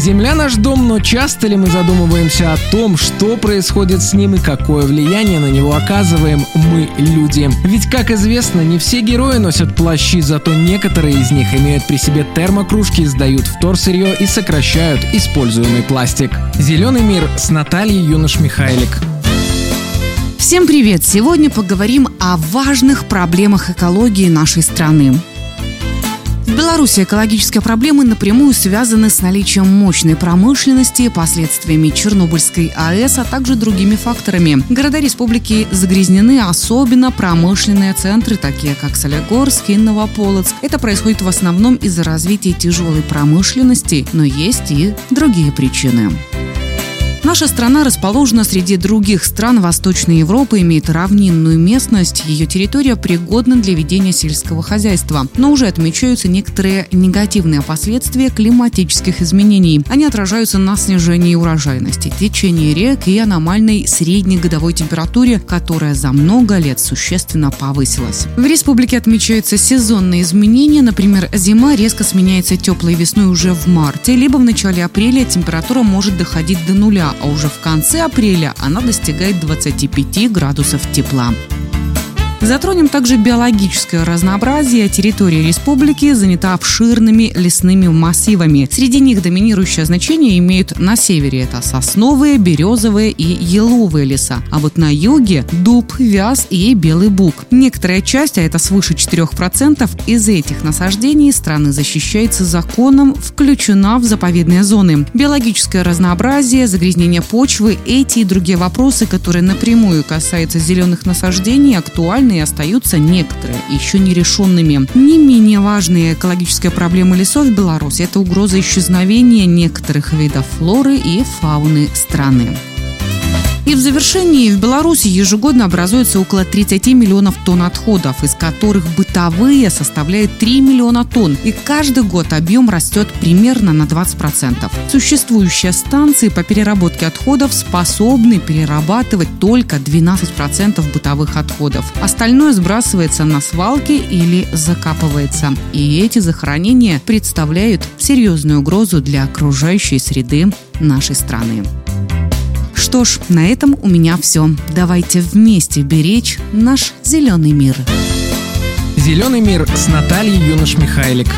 Земля наш дом, но часто ли мы задумываемся о том, что происходит с ним и какое влияние на него оказываем мы, люди? Ведь, как известно, не все герои носят плащи, зато некоторые из них имеют при себе термокружки, сдают вторсырье и сокращают используемый пластик. Зеленый мир с Натальей Юнош-Михайлик. Всем привет! Сегодня поговорим о важных проблемах экологии нашей страны. В Беларуси экологические проблемы напрямую связаны с наличием мощной промышленности, последствиями Чернобыльской АЭС, а также другими факторами. Города республики загрязнены, особенно промышленные центры, такие как Солигорск и Новополоцк. Это происходит в основном из-за развития тяжелой промышленности, но есть и другие причины. Наша страна расположена среди других стран Восточной Европы, имеет равнинную местность, ее территория пригодна для ведения сельского хозяйства. Но уже отмечаются некоторые негативные последствия климатических изменений. Они отражаются на снижении урожайности, течении рек и аномальной средней годовой температуре, которая за много лет существенно повысилась. В республике отмечаются сезонные изменения, например, зима резко сменяется теплой весной уже в марте, либо в начале апреля температура может доходить до нуля, а уже в конце апреля она достигает 25 градусов тепла. Затронем также биологическое разнообразие. Территория республики занята обширными лесными массивами. Среди них доминирующее значение имеют на севере это сосновые, березовые и еловые леса. А вот на юге дуб, вяз и белый бук. Некоторая часть, а это свыше 4%, из этих насаждений страны защищается законом, включена в заповедные зоны. Биологическое разнообразие, загрязнение почвы, эти и другие вопросы, которые напрямую касаются зеленых насаждений, актуальны и остаются некоторые еще нерешенными. Не менее важные экологические проблемы лесов в Беларуси – это угроза исчезновения некоторых видов флоры и фауны страны. И в завершении в Беларуси ежегодно образуется около 30 миллионов тонн отходов, из которых бытовые составляют 3 миллиона тонн. И каждый год объем растет примерно на 20%. Существующие станции по переработке отходов способны перерабатывать только 12% бытовых отходов. Остальное сбрасывается на свалки или закапывается. И эти захоронения представляют серьезную угрозу для окружающей среды нашей страны. Что ж, на этом у меня все. Давайте вместе беречь наш зеленый мир. Зеленый мир с Натальей Юнош-Михайлик.